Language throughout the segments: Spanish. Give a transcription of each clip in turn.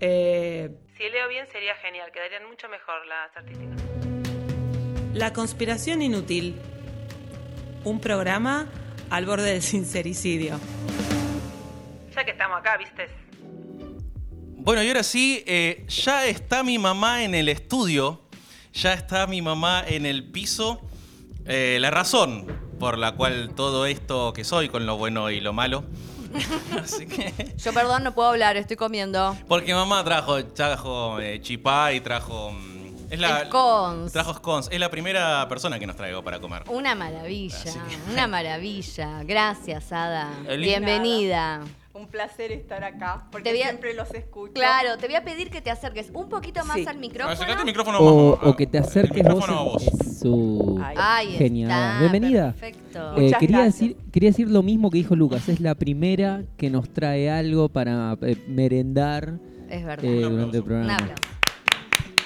Eh, si leo bien sería genial, quedarían mucho mejor las artísticas. La conspiración inútil. Un programa al borde del sincericidio. Ya que estamos acá, ¿viste? Bueno, y ahora sí, eh, ya está mi mamá en el estudio, ya está mi mamá en el piso. Eh, la razón por la cual todo esto que soy, con lo bueno y lo malo. Así que, Yo, perdón, no puedo hablar, estoy comiendo. porque mamá trajo, trajo eh, chipá y trajo... mm, Es la, Scones. Trajo scones. Es la primera persona que nos traigo para comer. Una maravilla, Así que- una maravilla. Gracias, Ada. El- Bienvenida. Un placer estar acá, porque Te voy a- siempre los escucho. Claro, te voy a pedir que te acerques un poquito más Sí. al micrófono. Acércate el micrófono O, vos, o que te acerques vos. micrófono a vos. Su. Ahí genial. está, Bienvenida. Perfecto. Eh, Muchas quería, gracias. decir, quería decir lo mismo que dijo Lucas. Es la primera que nos trae algo para eh, merendar es verdad. eh, Un durante el. Un programa. aplauso.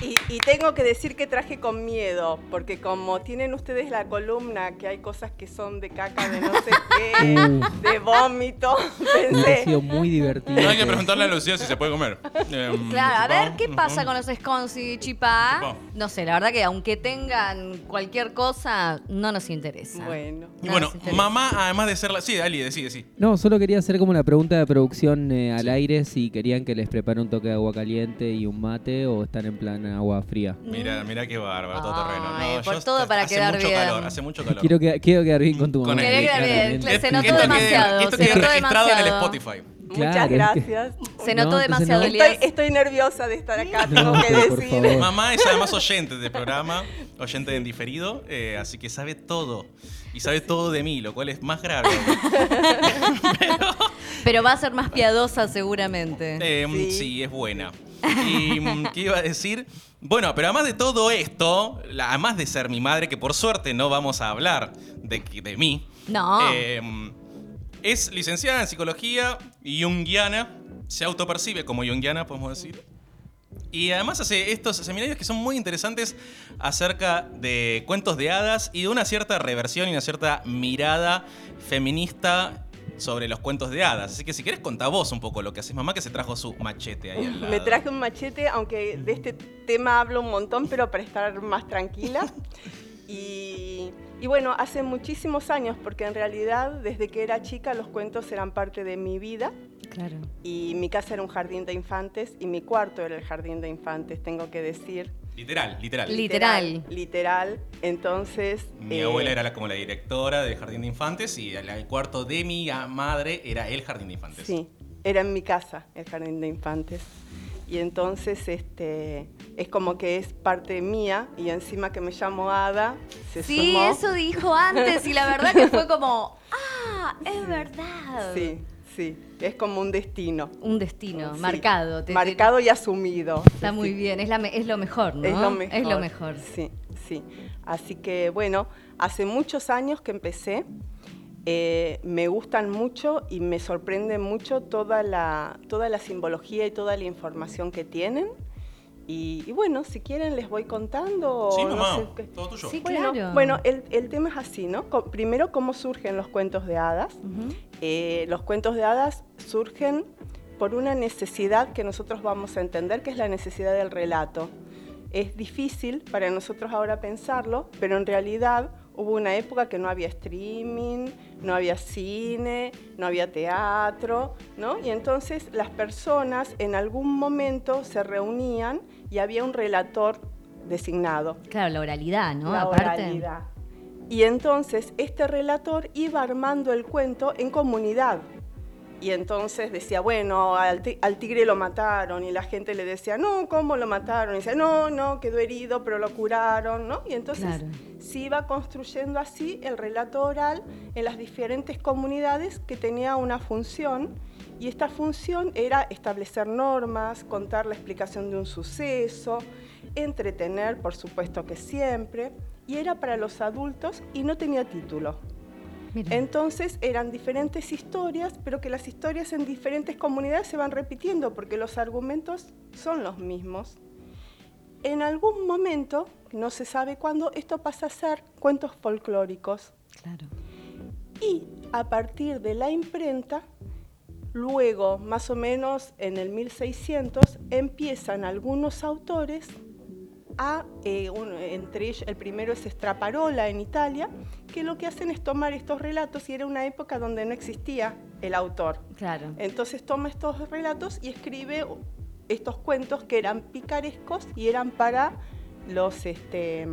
Y, y tengo que decir que traje con miedo, porque como tienen ustedes la columna, que hay cosas que son de caca, de no sé qué, Uh. de vómito, pensé, sido muy divertido. No hay que preguntarle a Lucía si se puede comer. Em, Claro, a ver, ¿qué pasa con los scones y chipá? No sé, la verdad que aunque tengan cualquier cosa, no nos interesa. bueno. Y No bueno, interesa. mamá, además de ser la... Sí, Ali, decide, sí. No, solo quería hacer como una pregunta de producción eh, al aire si querían que les prepare un toque de agua caliente y un mate o están en plan agua fría. Mira, mira qué bárbaro, todo terreno. Ay, No, por yo- todo para hace quedar mucho bien. calor, hace mucho calor. Quiero, que, quiero quedar bien con tu Con mamá. él. Quería quedar bien, claramente. se notó esto demasiado, Quede, esto se quede notó registrado en el. Spotify. Claro, Muchas es que- gracias. Se No, notó entonces demasiado, no. Elías. Estoy, estoy nerviosa de estar acá, No, tengo que pero por decir. favor. Mamá es además oyente del programa, oyente en diferido, eh, así que sabe todo. Y sabe todo de mí, lo cual es más grave. Pero va a ser más piadosa seguramente. Eh, Sí. sí. es buena. Y mm, qué iba a decir. Bueno, pero además de todo esto, además de ser mi madre, que por suerte no vamos a hablar de, mí, No. eh, es licenciada en psicología junguiana. Se autopercibe como junguiana, podemos decir. Y además hace estos seminarios que son muy interesantes acerca de cuentos de hadas y de una cierta reversión y una cierta mirada feminista sobre los cuentos de hadas. Así que si querés contá vos un poco lo que haces mamá, que se trajo su machete ahí al lado. Me traje un machete, aunque de este tema hablo un montón, pero para estar más tranquila. Y, y bueno, hace muchísimos años, porque en realidad desde que era chica los cuentos eran parte de mi vida. Claro. Y mi casa era un jardín de infantes y mi cuarto era el jardín de infantes, tengo que decir. Literal, literal. Literal. Literal. Entonces. Mi eh, abuela era la- como la directora del jardín de infantes y el, cuarto de mi a- madre era el jardín de infantes. Sí, era en mi casa el jardín de infantes. Y entonces este, es como que es parte mía y encima que me llamo Ada, se Sí, sumó. eso dijo antes y la verdad que fue como, ah, es verdad. Sí, sí, es como un destino. Un destino Sí, marcado. te- te- marcado y asumido. Está muy bien, es, la me- es lo mejor, ¿no? Es lo mejor. Es lo mejor. Sí, sí. Así que bueno, hace muchos años que empecé. eh, me gustan mucho y me sorprende mucho toda la, toda la simbología y toda la información que tienen. Y, y bueno, si quieren les voy contando. Sí, no mamá, sé qué. todo tuyo. Sí, Bueno, claro. bueno el, el tema es así, ¿no? Co- primero, cómo surgen los cuentos de hadas. Eh, los cuentos de hadas surgen por una necesidad que nosotros vamos a entender, que es la necesidad del relato. Es difícil para nosotros ahora pensarlo, pero en realidad hubo una época que no había streaming, no había cine, no había teatro, ¿no? Y entonces las personas en algún momento se reunían y había un relator designado Claro, la oralidad, ¿no? la Aparte. oralidad. Y entonces este relator iba armando el cuento en comunidad. Y entonces decía, bueno, al, ti- al tigre lo mataron. Y la gente le decía, no, ¿cómo lo mataron? Y decía, no, no, quedó herido, pero lo curaron, ¿no? Y entonces Claro. se iba construyendo así el relato oral en las diferentes comunidades que tenía una función. Y esta función era establecer normas, contar la explicación de un suceso, entretener, por supuesto que siempre, y era para los adultos y no tenía título. Mira. Entonces eran diferentes historias, pero que las historias en diferentes comunidades se van repitiendo porque los argumentos son los mismos. En algún momento, no se sabe cuándo, esto pasa a ser cuentos folclóricos. Claro. Y a partir de la imprenta, Luego, más o menos en el 1600, empiezan algunos autores a, eh, un- entre ellos, el primero es Straparola en Italia, que lo que hacen es tomar estos relatos, y era una época donde no existía el autor. Claro. Entonces toma estos relatos y escribe estos cuentos que eran picarescos y eran para los, este,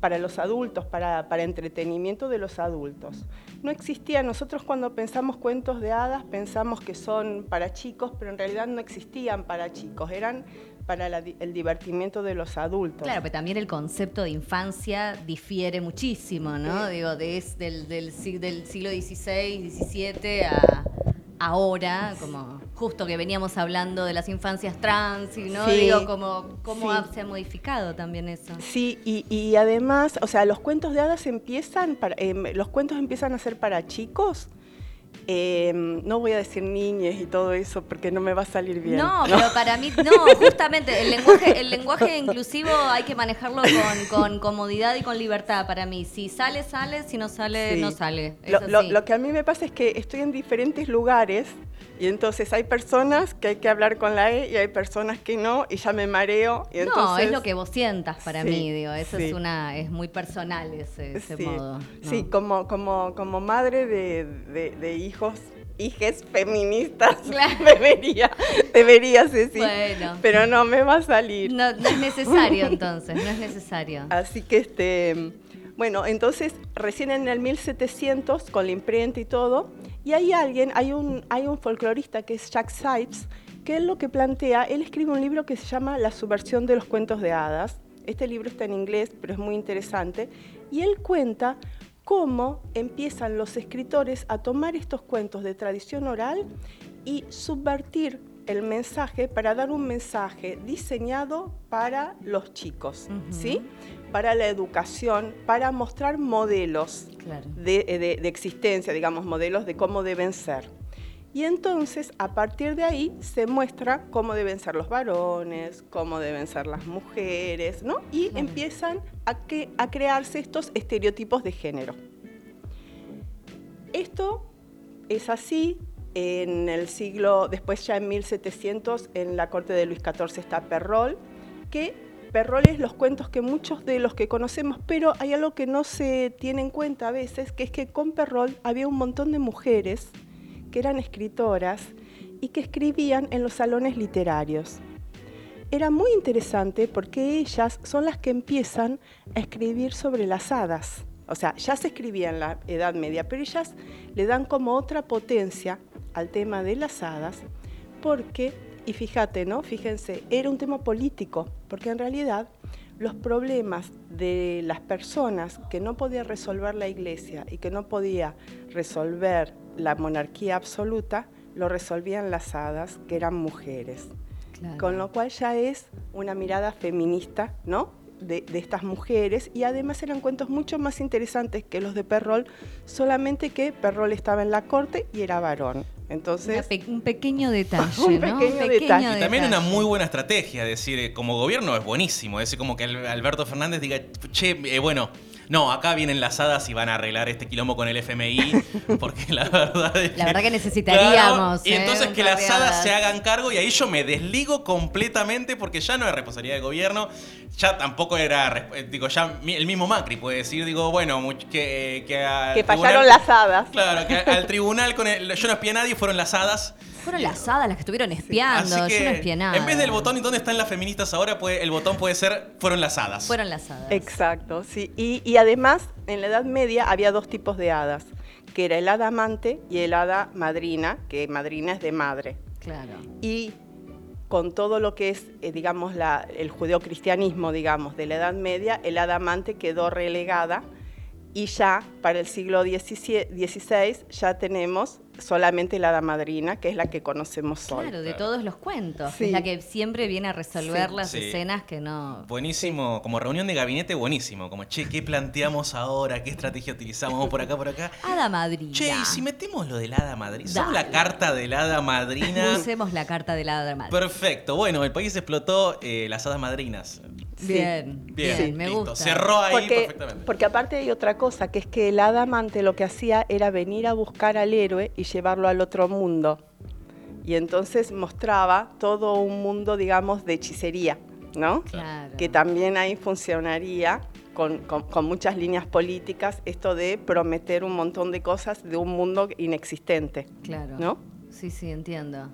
para los adultos, para, para entretenimiento de los adultos. No existía, nosotros cuando pensamos cuentos de hadas pensamos que son para chicos, pero en realidad no existían para chicos, eran para la el divertimiento de los adultos. Claro, pero también el concepto de infancia difiere muchísimo, ¿no? Sí. Digo, de, es- del, del, si- del siglo XVI, XVII a ahora, como justo que veníamos hablando de las infancias trans, y no Sí. digo, como cómo Sí. se ha modificado también eso. Sí, y, y además, o sea, los cuentos de hadas empiezan, para, em, los cuentos empiezan a ser para chicos. Em, no voy a decir niñes y todo eso porque no me va a salir bien. No, pero para mí, no, justamente el lenguaje, el lenguaje inclusivo hay que manejarlo con, con comodidad y con libertad para mí. Si sale, sale, si no sale, Sí. no sale. Lo, lo- lo que a mí me pasa es que estoy en diferentes lugares y entonces hay personas que hay que hablar con la E y hay personas que no y ya me mareo. Y no, es lo que vos sientas para Sí, mí, digo, eso sí. es una, es muy personal ese, ese sí, modo. ¿no? sí, como, como, como madre de, de- de hijos, hijes feministas, Claro. debería, debería, Ceci. Bueno. Pero no me va a salir. No, no es necesario entonces, no es necesario. Así que este, bueno, entonces recién en el 1700 con la imprenta y todo, y hay alguien, hay un, hay un folclorista que es Jack Sipes, que él lo que plantea, él escribe un libro que se llama La subversión de los cuentos de hadas. Este libro está en inglés, pero es muy interesante, y él cuenta cómo empiezan los escritores a tomar estos cuentos de tradición oral y subvertir el mensaje para dar un mensaje diseñado para los chicos. ¿sí? Para la educación, para mostrar modelos Claro. de, de- de existencia, digamos, modelos de cómo deben ser. Y entonces, a partir de ahí, se muestra cómo deben ser los varones, cómo deben ser las mujeres, ¿no? Y Claro. empiezan a, que, a crearse estos estereotipos de género. Esto es así en el siglo, después ya en 1700, en la corte de Luis XIV está Perrol, que Perrol es los cuentos que muchos de los que conocemos, pero hay algo que no se tiene en cuenta a veces, que es que con Perrol había un montón de mujeres que eran escritoras y que escribían en los salones literarios. Era muy interesante porque ellas son las que empiezan a escribir sobre las hadas. O sea, ya se escribía en la Edad Media, pero ellas le dan como otra potencia al tema de las hadas, porque, y fíjate, ¿no? Fíjense, era un tema político, porque en realidad los problemas de las personas que no podía resolver la iglesia y que no podía resolver la monarquía absoluta, lo resolvían las hadas, que eran mujeres. Claro. Con lo cual ya es una mirada feminista, ¿no? De, de estas mujeres y además eran cuentos mucho más interesantes que los de Perrol, solamente que Perrol estaba en la corte y era varón. Entonces, pe- un pequeño detalle, Un ¿no? pequeño detalle. Y también una muy buena estrategia, decir, eh, como gobierno es buenísimo, es decir, como que Al- Alberto Fernández diga, che, eh, bueno, no, acá vienen las hadas y van a arreglar este quilombo con el FMI, porque la verdad es La verdad que necesitaríamos, Claro, y ¿eh? entonces que las hadas se hagan cargo y ahí yo me desligo completamente porque ya no es responsabilidad del gobierno, ya tampoco era, eh, digo, ya el mismo Macri puede decir, digo, bueno, que, que, que tribunal- fallaron las hadas. Claro, que al tribunal con el, yo no espié a nadie, fueron las hadas. Fueron las hadas las que estuvieron espiando, Así que yo no espié nada. en vez del botón y dónde están las feministas ahora, puede, el botón puede ser fueron las hadas. Fueron las hadas. Exacto, sí. Y, y además, en la Edad Media había dos tipos de hadas, que era el hada amante y el hada madrina, que madrina es de madre. Claro. y con todo lo que es, eh, digamos, la- el judeocristianismo, digamos, de la Edad Media, el hada amante quedó relegada y ya para el siglo XVI ya tenemos solamente la hada madrina, que es la que conocemos hoy. Claro, de todos los cuentos. Sí. Es la que siempre viene a resolver Sí. las Sí. escenas que no. Buenísimo, como reunión de gabinete, buenísimo. Como, che, ¿qué planteamos ahora? ¿Qué estrategia utilizamos? Vamos por acá, por acá. Hada madrina. Che, y si metemos lo del hada madrina. ¿Somos la carta del hada madrina? Usemos la carta de la hada madrina. Perfecto. Bueno, el país explotó eh, las hadas madrinas. Sí. Bien, bien, me gusta. Cerró ahí Porque, perfectamente. porque aparte hay otra cosa, que es que el hada amante lo que hacía era venir a buscar al héroe y llevarlo al otro mundo. y entonces mostraba todo un mundo, digamos, de hechicería, ¿no? Claro. Que también ahí funcionaría con, con- con muchas líneas políticas esto de prometer un montón de cosas de un mundo inexistente, Claro. ¿no? Sí, sí, entiendo.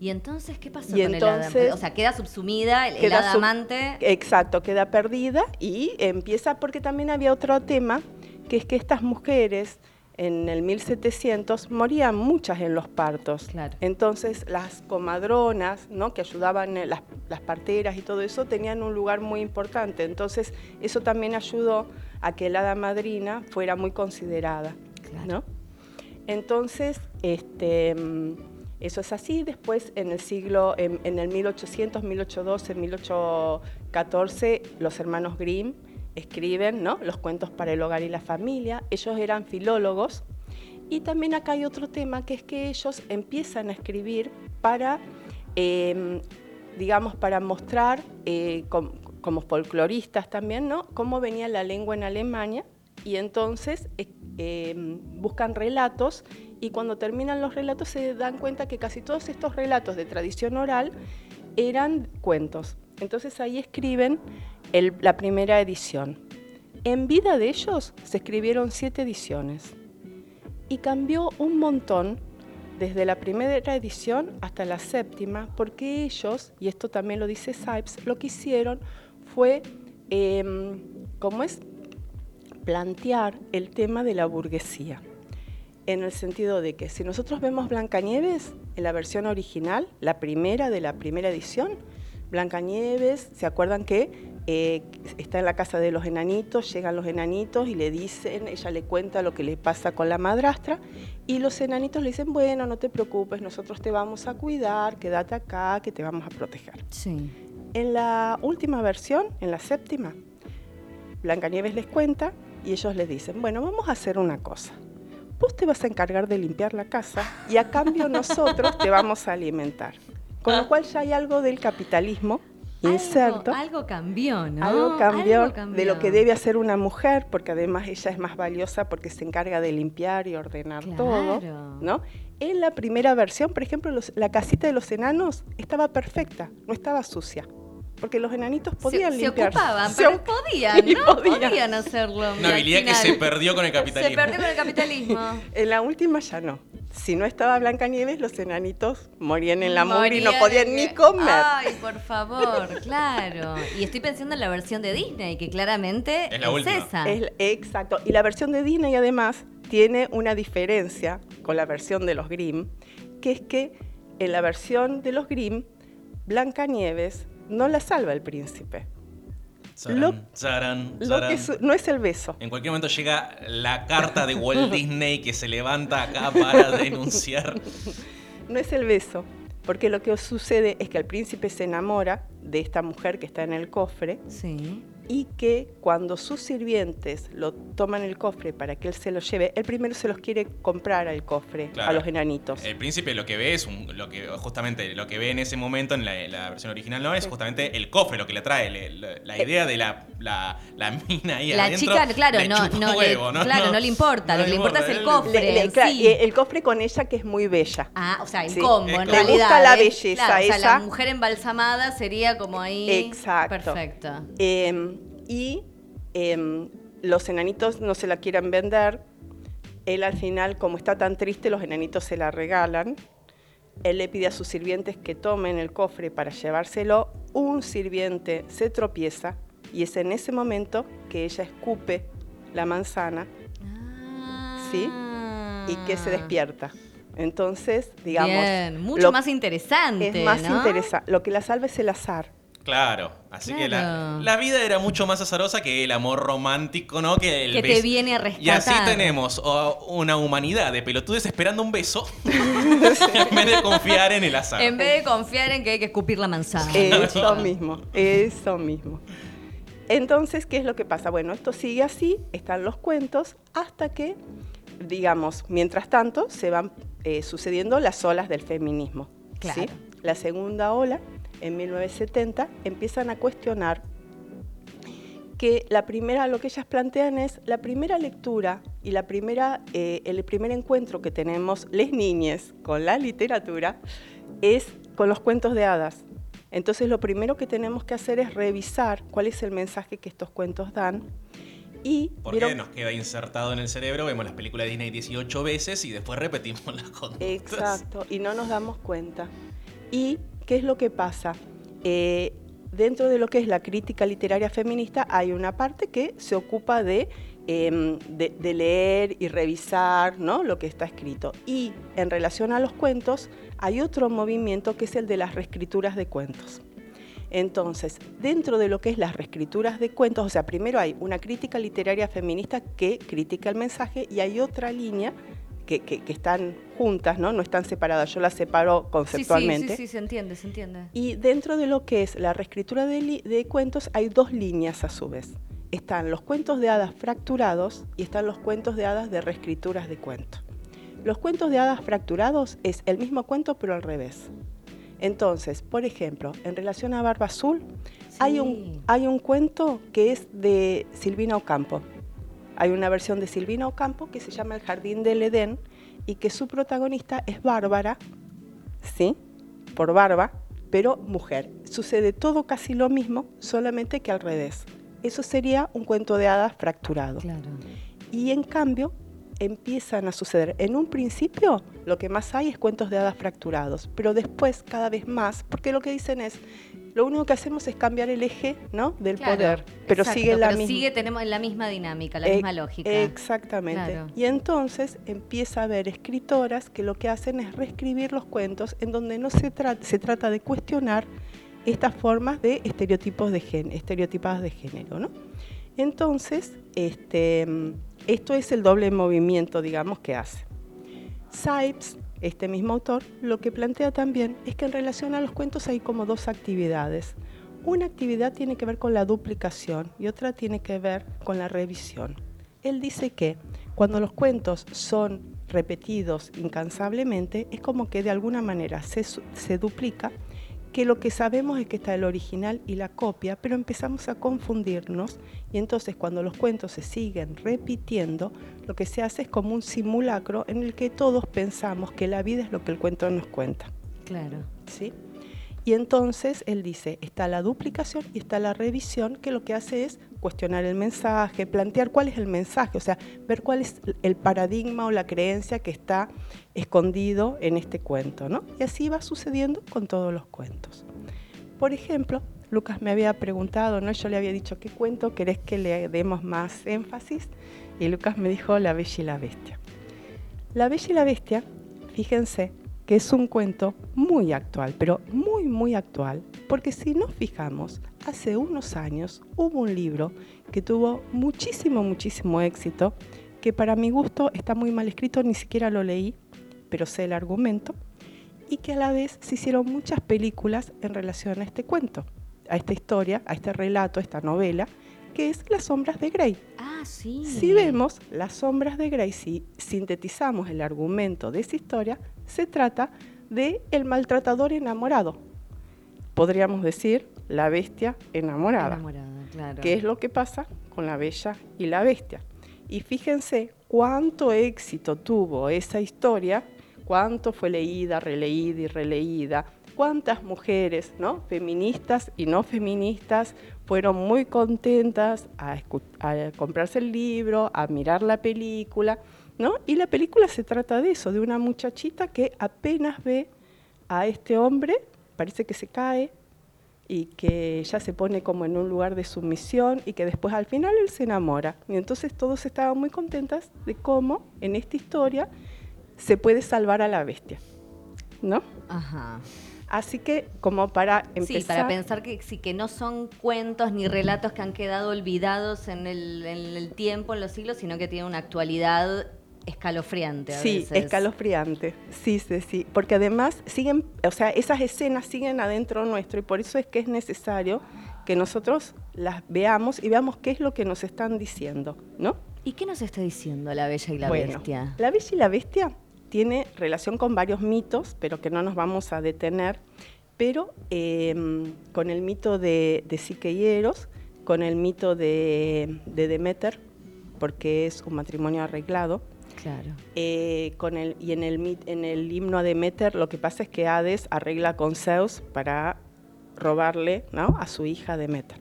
¿Y entonces qué pasó Y con el hada? O sea, queda subsumida, el, el Queda hada amante. Exacto, queda perdida y empieza porque también había otro tema, que es que estas mujeres en el 1700 morían muchas en los partos. Claro. Entonces las comadronas, ¿no? que ayudaban eh, las, las parteras y todo eso, tenían un lugar muy importante. Entonces eso también ayudó a que la hada madrina fuera muy considerada. Claro. ¿no? Entonces, este, mm, eso es así. Después, en el siglo, en, el 1800, 1812, 1814, los hermanos Grimm escriben ¿no? los cuentos para el hogar y la familia. Ellos eran filólogos. Y también acá hay otro tema, que es que ellos empiezan a escribir para, eh, digamos, para mostrar, eh, com- como folcloristas también, ¿no? cómo venía la lengua en Alemania. Y entonces eh, eh, buscan relatos y cuando terminan los relatos se dan cuenta que casi todos estos relatos de tradición oral eran cuentos. Entonces ahí escriben la primera edición. En vida de ellos se escribieron siete ediciones y cambió un montón desde la primera edición hasta la séptima, porque ellos, y esto también lo dice Sipes, lo que hicieron fue, em, ¿cómo es? Plantear el tema de la burguesía, en el sentido de que si nosotros vemos Blancanieves en la versión original, la primera de la primera edición, Blancanieves, ¿se acuerdan que eh, está en la casa de los enanitos, llegan los enanitos y le dicen, ella le cuenta lo que le pasa con la madrastra y los enanitos le dicen, bueno, no te preocupes, nosotros te vamos a cuidar, quédate acá, que te vamos a proteger. Sí. En la última versión, en la séptima, Blancanieves les cuenta y ellos les dicen, bueno, vamos a hacer una cosa. Vos te vas a encargar de limpiar la casa y a cambio nosotros te vamos a alimentar. Con lo cual ya hay algo del capitalismo inserto. Algo, algo cambió, ¿no? Algo cambió, Algo de lo que cambió. debe hacer una mujer, porque además ella es más valiosa porque se encarga de limpiar y ordenar todo, Claro. ¿no? En la primera versión, por ejemplo, los- la casita de los enanos estaba perfecta, no estaba sucia, porque los enanitos podían se, se limpiar. ocupaban, Se pero ocup- podían, ¿no? podían. Podían hacerlo. Una habilidad que se perdió con el Se capitalismo. perdió con el capitalismo. En la última ya no. Si no estaba Blancanieves, los enanitos morían en la mugre y no podían ni comer. Ay, por favor, claro. Y estoy pensando en la versión de Disney, que claramente Es la última. esa. Es- exacto. Y la versión de Disney además tiene una diferencia con la versión de los Grimm, que es que en la versión de los Grimm, Blancanieves no la salva el príncipe. Zarán, Lo- zarán, Lo zarán. que su- no es el beso. En cualquier momento llega la carta de Walt Disney que se levanta acá para denunciar. No es el beso. Porque lo que sucede es que el príncipe se enamora de esta mujer que está en el cofre Sí. Y que cuando sus sirvientes lo toman el cofre para que él se lo lleve, él primero se los quiere comprar al cofre Claro. a los enanitos. El príncipe lo que ve es un- lo que justamente lo que ve en ese momento en la, versión original no es justamente el cofre lo que le trae le- la, la idea de la, la, la mina ahí La adentro, chica, claro, no, le- claro, no le importa, lo que le importa es el cofre. Le- en sí. eh, el cofre con ella que es muy bella. Ah, o sea, el Sí. combo, en realidad. Le gusta la ¿eh? belleza Claro, o sea, esa. la mujer embalsamada sería como ahí. Exacto. Perfecto. Eh, y eh, los enanitos no se la quieren vender. Él al final, como está tan triste, los enanitos se la regalan. Él le pide a sus sirvientes que tomen el cofre para llevárselo. Un sirviente se tropieza y es en ese momento que ella escupe la manzana Sí. y que se despierta. Entonces, digamos, Ah. Bien, mucho más interesante. es más ¿no? interesante. Lo que la salva es el azar. Claro, así que la, vida era mucho más azarosa que el amor romántico, ¿no? Que, el Que te beso. viene a rescatar. Y así tenemos oh, una humanidad de pelotudes esperando un beso en vez de confiar en el azar. En vez de confiar en que hay que escupir la manzana. Eso mismo, eso mismo. Entonces, ¿qué es lo que pasa? Bueno, esto sigue así, están los cuentos, hasta que, digamos, mientras tanto, se van eh, sucediendo las olas del feminismo. ¿sí? Claro. La segunda ola, en 1970, empiezan a cuestionar que la primera, lo que ellas plantean es la primera lectura y la primera, eh, el primer encuentro que tenemos les niñes con la literatura es con los cuentos de hadas. Entonces lo primero que tenemos que hacer es revisar cuál es el mensaje que estos cuentos dan. Y Porque nos queda insertado en el cerebro, vemos las películas de Disney 18 veces y después repetimos las conductas. Exacto, y no nos damos cuenta. ¿Y qué es lo que pasa? Eh, dentro de lo que es la crítica literaria feminista hay una parte que se ocupa de, em, de, leer y revisar ¿no? lo que está escrito. Y en relación a los cuentos hay otro movimiento que es el de las reescrituras de cuentos. Entonces, dentro de lo que es las reescrituras de cuentos, o sea, primero hay una crítica literaria feminista que critica el mensaje y hay otra línea que, están juntas, ¿no? No están separadas. Yo las separo conceptualmente. Sí, sí, sí, se entiende, se entiende. Y dentro de lo que es la reescritura de, cuentos hay dos líneas a su vez. Están los cuentos de hadas fracturados y están los cuentos de hadas de reescrituras de cuentos. Los cuentos de hadas fracturados es el mismo cuento pero al revés. Entonces, por ejemplo, en relación a Barba Azul, hay, un, hay un cuento que es de Silvina Ocampo, hay una versión de Silvina Ocampo que se llama El Jardín del Edén y que su protagonista es Bárbara, ¿sí? Por barba, pero mujer. Sucede todo casi lo mismo, solamente que al revés. Eso sería un cuento de hadas fracturado. Y en cambio, empiezan a suceder. En un principio, lo que más hay es cuentos de hadas fracturados, pero después cada vez más, porque lo que dicen es, lo único que hacemos es cambiar el eje ¿no? del poder, pero sigue la misma. sigue, tenemos la misma dinámica, la misma lógica. Exactamente. Y entonces empieza a haber escritoras que lo que hacen es reescribir los cuentos en donde no se, trata se trata de cuestionar estas formas de estereotipos de gen estereotipadas de género. ¿no? Entonces, este, esto es el doble movimiento, digamos, que hace. Sipes este mismo autor lo que plantea también es que en relación a los cuentos hay como dos actividades. Una actividad tiene que ver con la duplicación y otra tiene que ver con la revisión. Él dice que cuando los cuentos son repetidos incansablemente es como que de alguna manera se, se duplica que lo que sabemos es que está el original y la copia, pero empezamos a confundirnos y entonces cuando los cuentos se siguen repitiendo, lo que se hace es como un simulacro en el que todos pensamos que la vida es lo que el cuento nos cuenta. Claro. ¿Sí? Y entonces él dice, está la duplicación y está la revisión, que lo que hace es cuestionar el mensaje, plantear cuál es el mensaje, o sea, ver cuál es el paradigma o la creencia que está escondido en este cuento, ¿no? Y así va sucediendo con todos los cuentos. Por ejemplo, Lucas me había preguntado, ¿no? Yo le había dicho, ¿qué cuento querés que le demos más énfasis? Y Lucas me dijo La Bella y la Bestia. La Bella y la Bestia, fíjense, que es un cuento muy actual, pero muy, muy actual, porque si nos fijamos, hace unos años hubo un libro que tuvo muchísimo, muchísimo éxito, que para mi gusto está muy mal escrito, ni siquiera lo leí, pero sé el argumento, y que a la vez se hicieron muchas películas en relación a este cuento, a esta historia, a este relato, a esta novela, que es Las sombras de Grey. Ah, sí. Si vemos Las sombras de Grey, si sintetizamos el argumento de esa historia, se trata de el maltratador enamorado. Podríamos decir la bestia enamorada. enamorada claro. ¿Qué es lo que pasa con la bella y la bestia? Y fíjense cuánto éxito tuvo esa historia, cuánto fue leída, releída y releída, cuántas mujeres, ¿no? feministas y no feministas, fueron muy contentas a, a comprarse el libro, a mirar la película y la película se trata de eso, de una muchachita que apenas ve a este hombre, parece que se cae y que ya se pone como en un lugar de sumisión y que después al final él se enamora. Y entonces todos estaban muy contentas de cómo en esta historia se puede salvar a la bestia, ¿no? Ajá. Así que como para empezar... Sí, para pensar que sí, que no son cuentos ni relatos que han quedado olvidados en el, en el tiempo, en los siglos, sino que tienen una actualidad escalofriante. sí, escalofriante. Sí, sí, sí. Porque además siguen, o sea, esas escenas siguen adentro nuestro y por eso es que es necesario que nosotros las veamos y veamos qué es lo que nos están diciendo, ¿no? ¿Y qué nos está diciendo la Bella y la Bestia? La Bella y la Bestia tiene relación con varios mitos, pero que no nos vamos a detener, pero em, con el mito de, de Psique y Eros, con el mito de, de Demeter, porque es un matrimonio arreglado, Eh, con el, y en el, himno a Demeter lo que pasa es que Hades arregla con Zeus para robarle a su hija Demeter.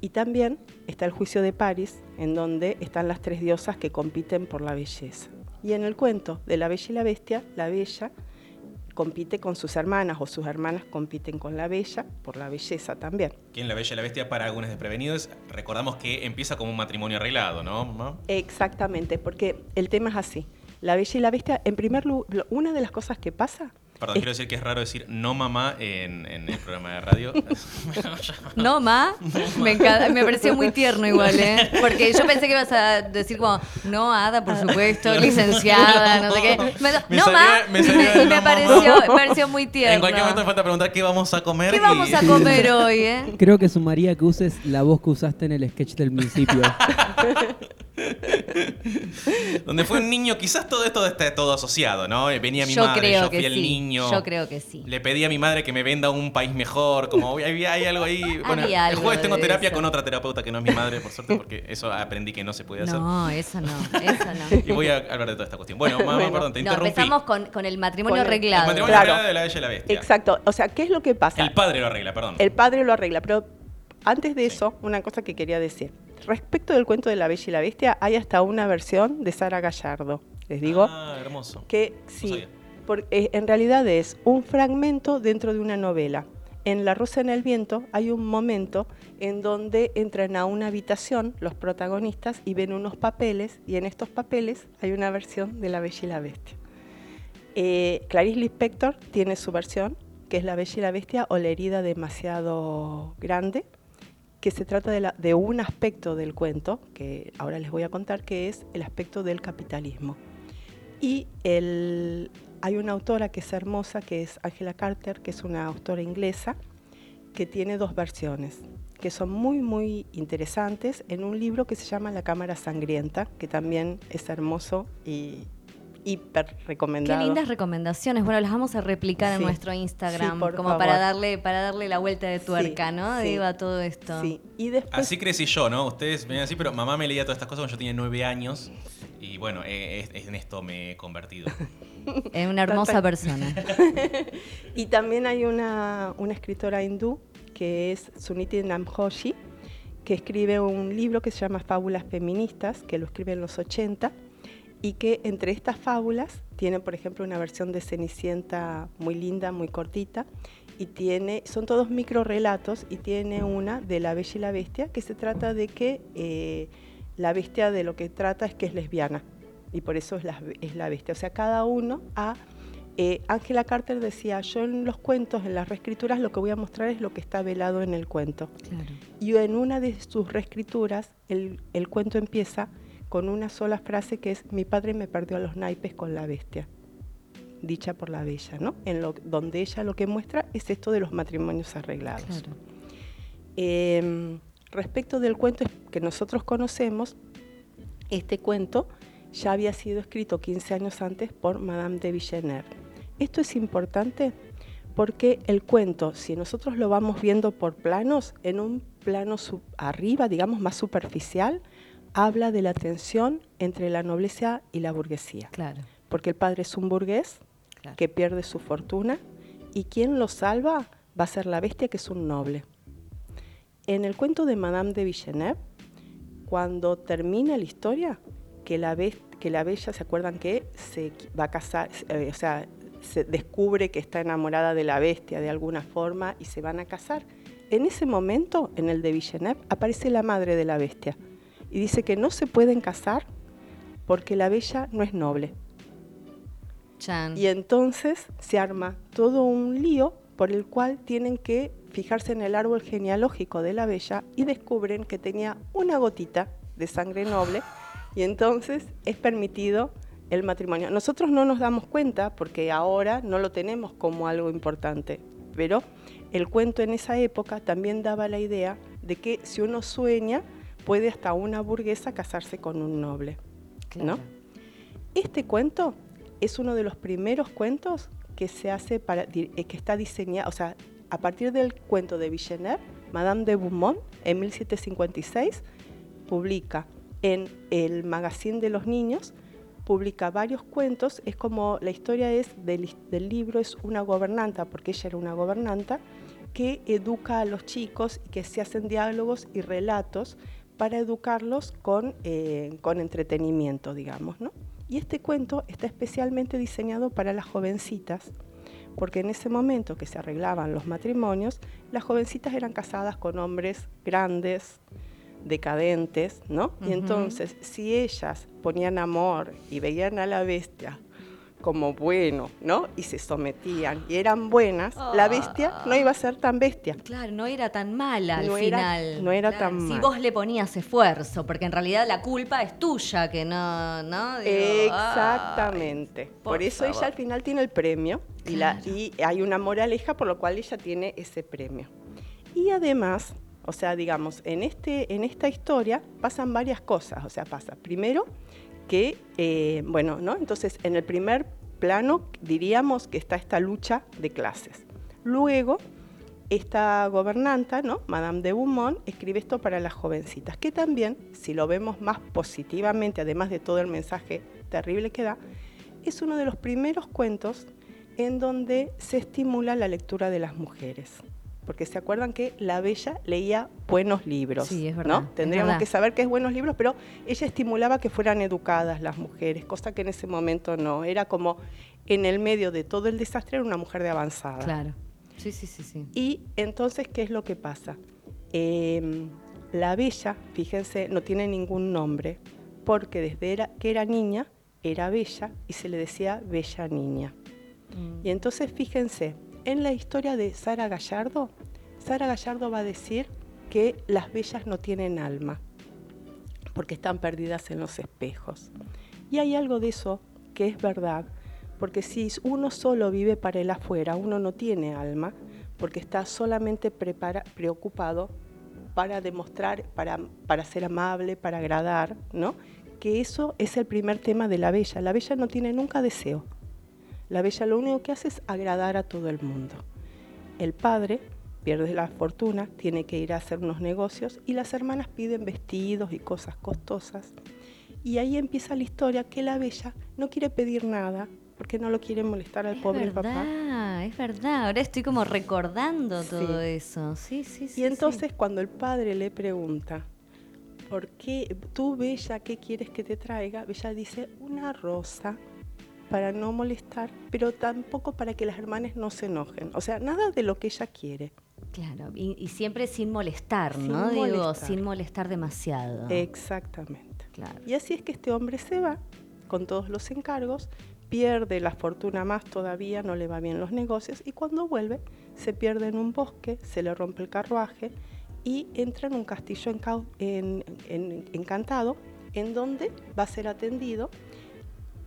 Y también está el juicio de París, en donde están las tres diosas que compiten por la belleza. Y en el cuento de la Bella y la Bestia, la Bella compite con sus hermanas o sus hermanas compiten con la Bella por la belleza también. ¿Quién la Bella y la Bestia para algunos desprevenidos? Recordamos que empieza como un matrimonio arreglado, ¿no? Exactamente, porque el tema es así. La Bella y la Bestia, en primer lugar, una de las cosas que pasa Perdón, quiero decir que es raro decir no mamá en, el programa de radio. no, ma. Me, me pareció muy tierno igual, ¿eh? Porque yo pensé que ibas a decir como, no, Ada, por supuesto, licenciada, no sé qué. no, ma. Me, pareció, muy tierno. En cualquier momento me falta preguntar qué vamos a comer. ¿Qué vamos a comer hoy, eh? Creo que sumaría que uses la voz que usaste en el sketch del principio. Donde fue un niño, quizás todo esto está todo asociado, ¿no? Venía mi madre, yo fui el niño. Yo creo que sí. Le pedí a mi madre que me venda un país mejor, como hay, hay algo ahí. Bueno, el jueves tengo terapia con otra terapeuta que no es mi madre, por suerte, porque eso aprendí que no se puede hacer. No, eso no, eso no. Y voy a hablar de toda esta cuestión. Bueno, mamá, perdón, te no, Empezamos con, con, el matrimonio arreglado. El matrimonio arreglado de la Bella y la Bestia. Exacto. O sea, ¿qué es lo que pasa? El padre lo arregla, perdón. El padre lo arregla, pero antes de eso, una cosa que quería decir. Respecto del cuento de la Bella y la Bestia, hay hasta una versión de Sara Gallardo. Les digo ah, hermoso. que sí, porque en realidad es un fragmento dentro de una novela. En La Rosa en el Viento hay un momento en donde entran a una habitación los protagonistas y ven unos papeles y en estos papeles hay una versión de La Bella y la Bestia. Eh, Clarice Lispector tiene su versión, que es La Bella y la Bestia o La herida demasiado grande, que se trata de, un aspecto del cuento, que ahora les voy a contar, que es el aspecto del capitalismo. Y hay una autora que es hermosa, que es Angela Carter, que es una autora inglesa, que tiene dos versiones, que son muy, muy interesantes, en un libro que se llama La Cámara Sangrienta, que también es hermoso y, hiper recomendado. Qué lindas recomendaciones. Bueno, las vamos a replicar en nuestro Instagram, como para darle para darle la vuelta de tuerca, ¿no? Digo, a todo esto. Sí. Y después... Así crecí yo, ¿no? Ustedes ven así, pero mamá me leía todas estas cosas cuando yo tenía nueve años. Y bueno, eh, en esto me he convertido. En una hermosa persona. y también hay una, una escritora hindú que es Suniti Namjoshi, que escribe un libro que se llama Fábulas Feministas, que lo escribe en los 80 y que entre estas fábulas tiene, por ejemplo, una versión de Cenicienta muy linda, muy cortita, y tiene, son todos micro relatos, y tiene una de La Bella y la Bestia, que se trata de que eh, la bestia de lo que trata es que es lesbiana, y por eso es la, es la bestia. O sea, cada uno a... Eh, Angela Carter decía, yo en los cuentos, en las reescrituras, lo que voy a mostrar es lo que está velado en el cuento. Y en una de sus reescrituras, el, el cuento empieza con una sola frase que es mi padre me perdió a los naipes con la bestia, dicha por la bella, ¿no? En lo, donde ella lo que muestra es esto de los matrimonios arreglados. Em, respecto del cuento que nosotros conocemos, este cuento ya había sido escrito 15 años antes por Madame de Villeneuve. Esto es importante porque el cuento, si nosotros lo vamos viendo por planos, en un plano arriba, digamos, más superficial, habla de la tensión entre la nobleza y la burguesía. Claro. Porque el padre es un burgués que pierde su fortuna y quien lo salva va a ser la bestia que es un noble. En el cuento de Madame de Villeneuve, cuando termina la historia, que la, que la bella, ¿se acuerdan que se va a casar? Eh, o sea, se descubre que está enamorada de la bestia de alguna forma y se van a casar. En ese momento, en el de Villeneuve, aparece la madre de la bestia, y dice que no se pueden casar porque la bella no es noble. Y entonces se arma todo un lío por el cual tienen que fijarse en el árbol genealógico de la bella y descubren que tenía una gotita de sangre noble y entonces es permitido el matrimonio. Nosotros no nos damos cuenta porque ahora no lo tenemos como algo importante, pero el cuento en esa época también daba la idea de que si uno sueña, puede hasta una burguesa casarse con un noble. ¿no? Este cuento es uno de los primeros cuentos que se hace para eh, que está diseñado, o sea, a partir del cuento de Villeneuve, Madame de Beaumont en 1756 publica en el Magazine de los Niños publica varios cuentos, es como la historia es del, del libro, es una gobernanta, porque ella era una gobernanta, que educa a los chicos y que se hacen diálogos y relatos para educarlos con, eh, con entretenimiento, digamos. ¿no? Y este cuento está especialmente diseñado para las jovencitas, porque en ese momento que se arreglaban los matrimonios, las jovencitas eran casadas con hombres grandes, decadentes, ¿no? Y entonces, si ellas ponían amor y veían a la bestia como bueno, ¿no? Y se sometían y eran buenas, la bestia no iba a ser tan bestia. Claro, no era tan mala al final. no era tan mala. Si vos le ponías esfuerzo, porque en realidad la culpa es tuya, que no, ¿no? Exactamente. por, eso ella al final tiene el premio y, la, y hay una moraleja por lo cual ella tiene ese premio. Y además, o sea, digamos, en, este, en esta historia pasan varias cosas. O sea, pasa primero que, eh, bueno, ¿no? Entonces, en el primer plano diríamos que está esta lucha de clases. Luego, esta gobernanta, ¿no? Madame de Beaumont, escribe esto para las jovencitas, que también, si lo vemos más positivamente, además de todo el mensaje terrible que da, es uno de los primeros cuentos en donde se estimula la lectura de las mujeres porque se acuerdan que la Bella leía buenos libros. Sí, es verdad. ¿no? Tendríamos que saber qué es buenos libros, pero ella estimulaba que fueran educadas las mujeres, cosa que en ese momento no. Era como en el medio de todo el desastre, era una mujer de avanzada. Claro. Sí, sí, sí. sí. Y entonces, ¿qué es lo que pasa? Em, la Bella, fíjense, no tiene ningún nombre, porque desde que era niña era bella y se le decía bella niña. Mm. Y entonces, fíjense, en la historia de Sara Gallardo, Sara Gallardo va a decir que las bellas no tienen alma, porque están perdidas en los espejos. Y hay algo de eso que es verdad, porque si uno solo vive para el afuera, uno no tiene alma, porque está solamente preocupado para demostrar, para, para ser amable, para agradar, ¿no? Que eso es el primer tema de la bella. La bella no tiene nunca deseo. La bella lo único que hace es agradar a todo el mundo. El padre pierde la fortuna, tiene que ir a hacer unos negocios y las hermanas piden vestidos y cosas costosas. Y ahí empieza la historia que la bella no quiere pedir nada porque no lo quiere molestar al pobre papá. Es verdad, ahora estoy como recordando todo eso. Sí, sí, sí. Y entonces cuando el padre le pregunta, ¿por qué tú, Bella, qué quieres que te traiga? Bella dice, una rosa para no molestar, pero tampoco para que las hermanas no se enojen. O sea, nada de lo que ella quiere. Claro, y, siempre sin molestar, ¿no? Digo, sin molestar demasiado. Exactamente. Claro. Y así es que este hombre se va con todos los encargos, pierde la fortuna más todavía, no le va bien los negocios, y cuando vuelve se pierde en un bosque, se le rompe el carruaje y entra en un castillo encantado en donde va a ser atendido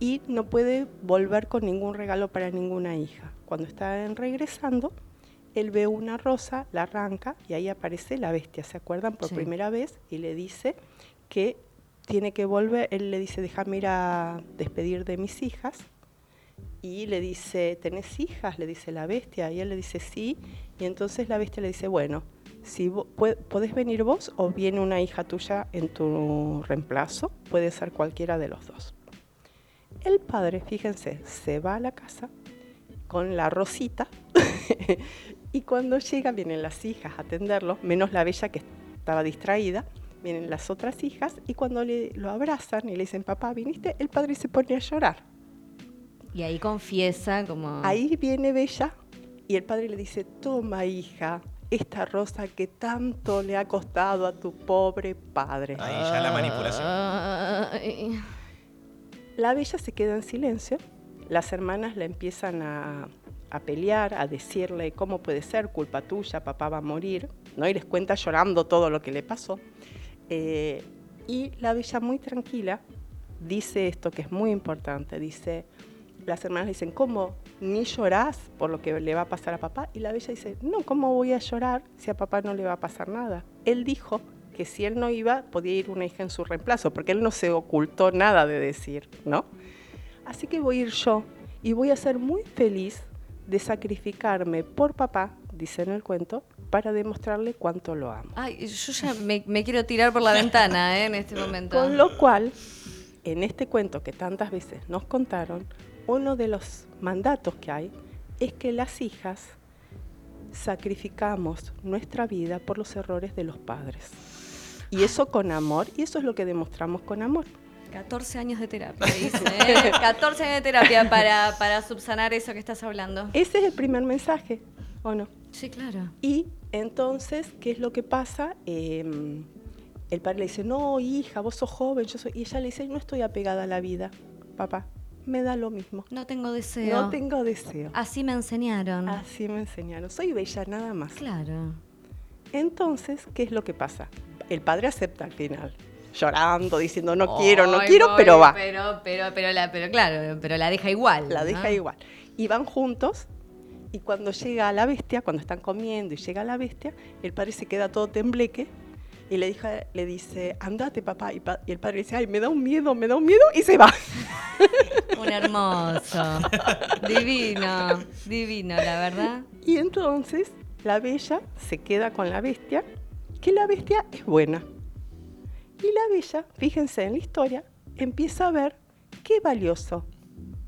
y no puede volver con ningún regalo para ninguna hija. Cuando está regresando, él ve una rosa, la arranca y ahí aparece la bestia, ¿se acuerdan? Por primera vez y le dice que tiene que volver, él le dice, déjame ir a despedir de mis hijas. Y le dice, ¿tenés hijas? Le dice la bestia. Y él le dice, sí. Y entonces la bestia le dice, bueno, si podés venir vos o viene una hija tuya en tu reemplazo, puede ser cualquiera de los dos. El padre, fíjense, se va a la casa con la rosita y cuando llega vienen las hijas a atenderlo, menos la bella que estaba distraída, vienen las otras hijas y cuando le, lo abrazan y le dicen, papá, ¿viniste? El padre se pone a llorar. Y ahí confiesa como... Ahí viene Bella y el padre le dice, toma hija, esta rosa que tanto le ha costado a tu pobre padre. Ahí ya la manipulación. La bella se queda en silencio, las hermanas la empiezan a, pelear, a decirle cómo puede ser, culpa tuya, papá va a morir, ¿no? y les cuenta llorando todo lo que le pasó. Eh, y la bella muy tranquila dice esto que es muy importante, dice, las hermanas dicen, ¿cómo? ¿Ni llorás por lo que le va a pasar a papá? Y la bella dice, no, ¿cómo voy a llorar si a papá no le va a pasar nada? Él dijo que si él no iba, podía ir una hija en su reemplazo, porque él no se ocultó nada de decir, ¿no? Así que voy a ir yo y voy a ser muy feliz de sacrificarme por papá, dice en el cuento, para demostrarle cuánto lo amo. Ay, yo ya me, quiero tirar por la ventana ¿eh? en este momento. Con lo cual, en este cuento que tantas veces nos contaron, uno de los mandatos que hay es que las hijas sacrificamos nuestra vida por los errores de los padres. Y eso con amor, y eso es lo que demostramos con amor. 14 años de terapia, dice. ¿eh? 14 años de terapia para, para subsanar eso que estás hablando. Ese es el primer mensaje, ¿o no? Sí, claro. Y entonces, ¿qué es lo que pasa? Em, el padre le dice, no, hija, vos sos joven, yo soy... Y ella le dice, no estoy apegada a la vida, papá, me da lo mismo. No tengo deseo. No tengo deseo. Así me enseñaron. Así me enseñaron. Soy bella nada más. Claro. Entonces, ¿qué es lo que pasa? El padre acepta al final llorando, diciendo no quiero, no quiero, pero va. Pero, pero, pero, la, pero claro, pero la deja igual. La deja igual. Y van juntos y cuando llega la bestia, cuando están comiendo y llega la bestia, el padre se queda todo tembleque y le, le dice, andate papá. Y, el padre dice, ay, me da un miedo, me da un miedo y se va. Un hermoso. divino, divino, la verdad. Y entonces la bella se queda con la bestia, que la bestia es buena. Y la bella, fíjense en la historia, empieza a ver qué valioso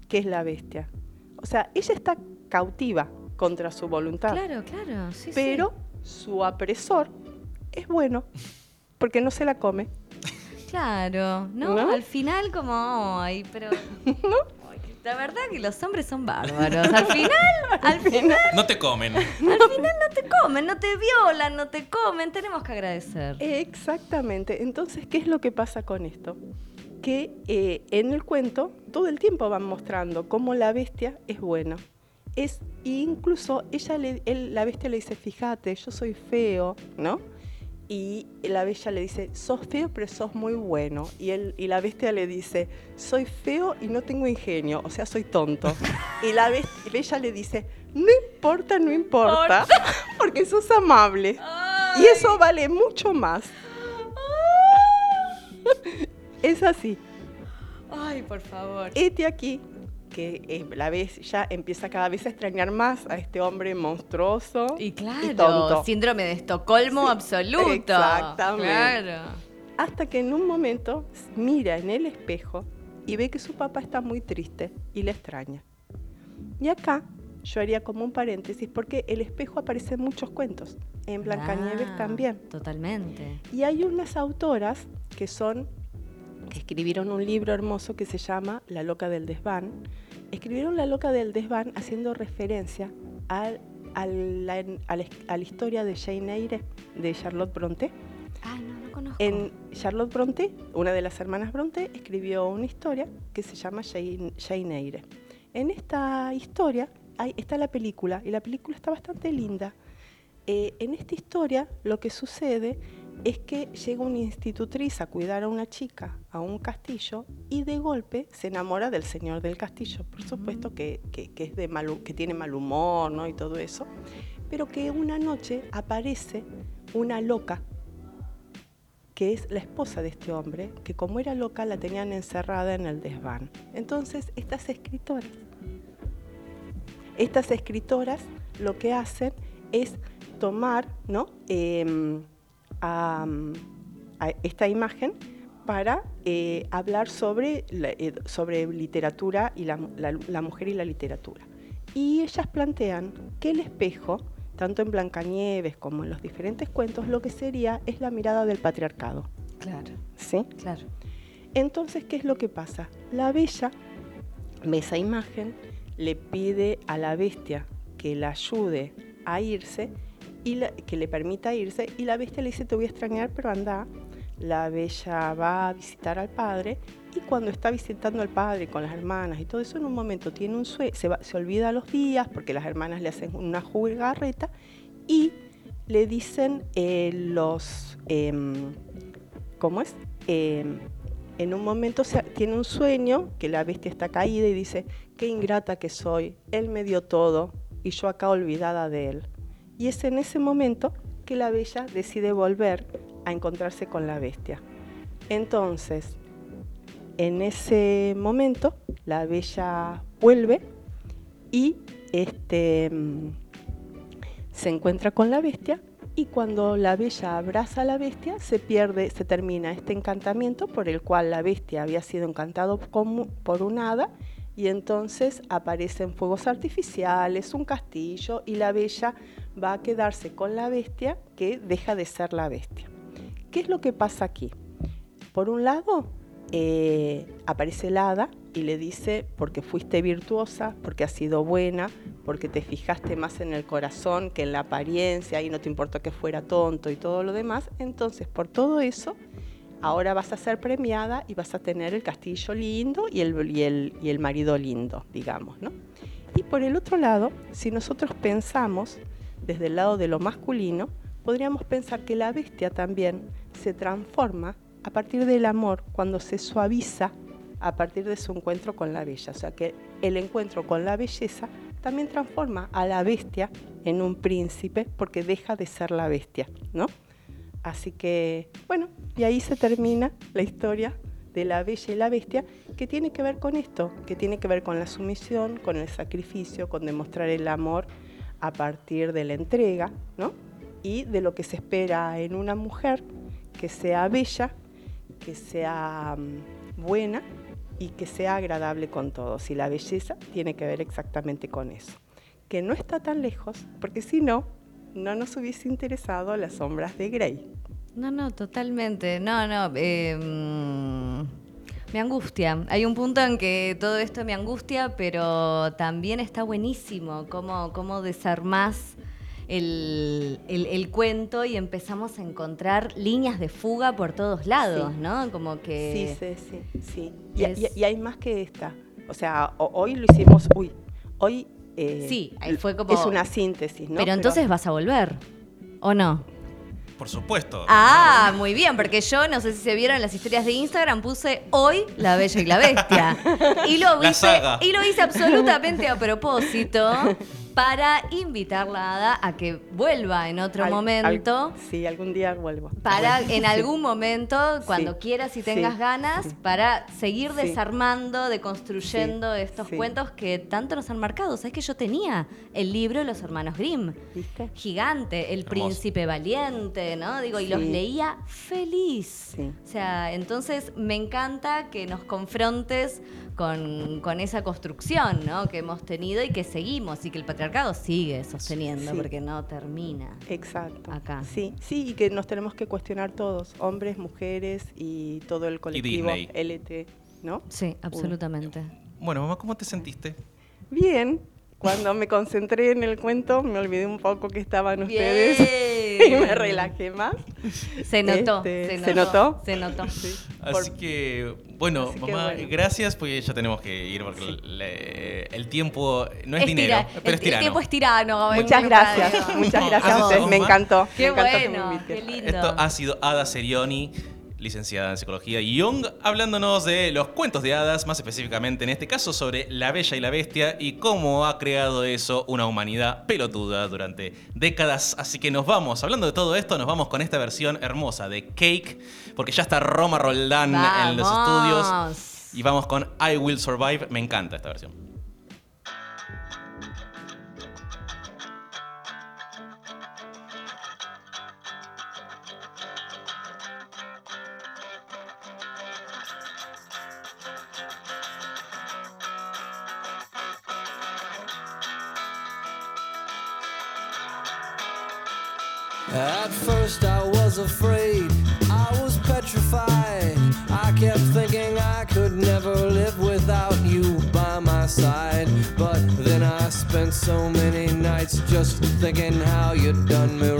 que es la bestia. O sea, ella está cautiva contra su voluntad. Claro, claro, sí, Pero su apresor es bueno, porque no se la come. Claro, ¿no? Al final como, ay, pero... ¿No? La verdad que los hombres son bárbaros. Al final, al final... No te comen. Al final no te comen, no te violan, no te comen. Tenemos que agradecer. Exactamente. Entonces, ¿qué es lo que pasa con esto? Que eh, en el cuento todo el tiempo van mostrando cómo la bestia es buena. Es, incluso ella le, la bestia le dice, fíjate, yo soy feo, ¿no? Y la bella le dice, sos feo pero sos muy bueno. Y, él, y la bestia le dice, soy feo y no tengo ingenio, o sea, soy tonto. y la bella le dice, no importa, no importa, porque sos amable. Y eso vale mucho más. es así. Ay, por favor. Este aquí que eh, la vez ya empieza cada vez a extrañar más a este hombre monstruoso y claro, síndrome de Estocolmo absoluto. Exactamente. Hasta que en un momento mira en el espejo y ve que su papá está muy triste y le extraña. Y acá yo haría como un paréntesis porque el espejo aparece en muchos cuentos, en Blancanieves ah, también. Totalmente. Y hay unas autoras que son que escribieron un libro hermoso que se llama La loca del desván, escribieron La loca del desván haciendo referencia a, la, historia de Jane Eyre de Charlotte Bronte. Ay, no, no conozco. En Charlotte Bronte, una de las hermanas Bronte, escribió una historia que se llama Jane, Eyre. En esta historia está la película y la película está bastante linda. Eh, en esta historia lo que sucede es que llega una institutriz a cuidar a una chica a un castillo y de golpe se enamora del señor del castillo. Por supuesto que, es de que tiene mal humor ¿no? y todo eso, pero que una noche aparece una loca que es la esposa de este hombre, que como era loca la tenían encerrada en el desván. Entonces, estas escritoras, estas escritoras lo que hacen es tomar, ¿no? Em, a, esta imagen para eh, hablar sobre, eh, sobre literatura y la, mujer y la literatura. Y ellas plantean que el espejo, tanto en Blancanieves como en los diferentes cuentos, lo que sería es la mirada del patriarcado. Claro. ¿Sí? Claro. Entonces, ¿qué es lo que pasa? La bella ve esa imagen, le pide a la bestia que la ayude a irse y que le permita irse y la bestia le dice te voy a extrañar pero anda. La bella va a visitar al padre y cuando está visitando al padre con las hermanas y todo eso en un momento tiene un sueño, se, se olvida los días porque las hermanas le hacen una jugarreta y le dicen eh, los, em, ¿cómo es? Em, en un momento tiene un sueño que la bestia está caída y dice, qué ingrata que soy, él me dio todo y yo acá olvidada de él. Y es en ese momento que la bella decide volver a encontrarse con la bestia. Entonces, en ese momento, la bella vuelve y este, mm, se encuentra con la bestia y cuando la bella abraza a la bestia se pierde, se termina este encantamiento por el cual la bestia había sido encantado por un hada y entonces aparecen fuegos artificiales, un castillo y la bella va a quedarse con la bestia que deja de ser la bestia. ¿Qué es lo que pasa aquí? Por un lado, eh, aparece el hada y le dice, porque fuiste virtuosa, porque has sido buena, porque te fijaste más en el corazón que en la apariencia y no te importó que fuera tonto y todo lo demás, entonces por todo eso, ahora vas a ser premiada y vas a tener el castillo lindo y el, y el, marido lindo, digamos. ¿no? Y por el otro lado, si nosotros pensamos desde el lado de lo masculino, podríamos pensar que la bestia también se transforma a partir del amor cuando se suaviza a partir de su encuentro con la bella. O sea que el encuentro con la belleza también transforma a la bestia en un príncipe porque deja de ser la bestia, ¿no? Así que, bueno, y ahí se termina la historia de la bella y la bestia, que tiene que ver con esto, que tiene que ver con la sumisión, con el sacrificio, con demostrar el amor a partir de la entrega, ¿no? Y de lo que se espera en una mujer que sea bella, que sea mm, buena y que sea agradable con todos. Y la belleza tiene que ver exactamente con eso. Que no está tan lejos, porque si no, no nos hubiese interesado las sombras de Grey. No, no, totalmente. No, no. Em, me angustia. Hay un punto en que todo esto me angustia, pero también está buenísimo cómo, cómo desarmás el, cuento y empezamos a encontrar líneas de fuga por todos lados, ¿no? Como que... Sí, sí, sí. sí. Y, hay más que esta. O sea, hoy lo hicimos, uy, hoy... Eh, sí, fue como... Es una síntesis, ¿no? Pero entonces vas a volver, ¿o no? Por supuesto. Ah, muy bien, porque yo no sé si se vieron las historias de Instagram, puse hoy La Bella y la Bestia. Y lo hice, y lo hice absolutamente a propósito para invitarla a que vuelva en otro momento. sí, algún día vuelvo. Para en algún momento, cuando quieras y tengas ganas, para seguir desarmando, deconstruyendo estos cuentos que tanto nos han marcado. Sabes que yo tenía el libro de los hermanos Grimm. ¿Viste? Gigante, El príncipe valiente, ¿no? Digo, y los leía feliz. O sea, entonces me encanta que nos confrontes con, con, esa construcción ¿no? que hemos tenido y que seguimos y que el patriarcado sigue sosteniendo porque no termina. Exacto. Acá. Sí, sí, y que nos tenemos que cuestionar todos, hombres, mujeres y todo el colectivo LT, ¿no? Sí, absolutamente. Bueno, mamá, ¿cómo te sentiste? Bien, cuando me concentré en el cuento, me olvidé un poco que estaban ustedes y me relajé más. Se notó, este, se, notó, se notó. Así que, bueno, mamá, gracias, pues ya tenemos que ir porque el tiempo no es, dinero, pero es tirano. El tiempo es tirano. Muchas gracias, muchas gracias a ustedes, me encantó. Qué me encantó bueno, qué lindo. Esto ha sido Ada Serioni licenciada en psicología, y Young, hablándonos de los cuentos de hadas, más específicamente en este caso sobre la bella y la bestia y cómo ha creado eso una humanidad pelotuda durante décadas. Así que nos vamos, hablando de todo esto, nos vamos con esta versión hermosa de Cake, porque ya está Roma Roldán en los estudios. Y vamos con I Will Survive, me encanta esta versión. Nights just thinking how you'd done me.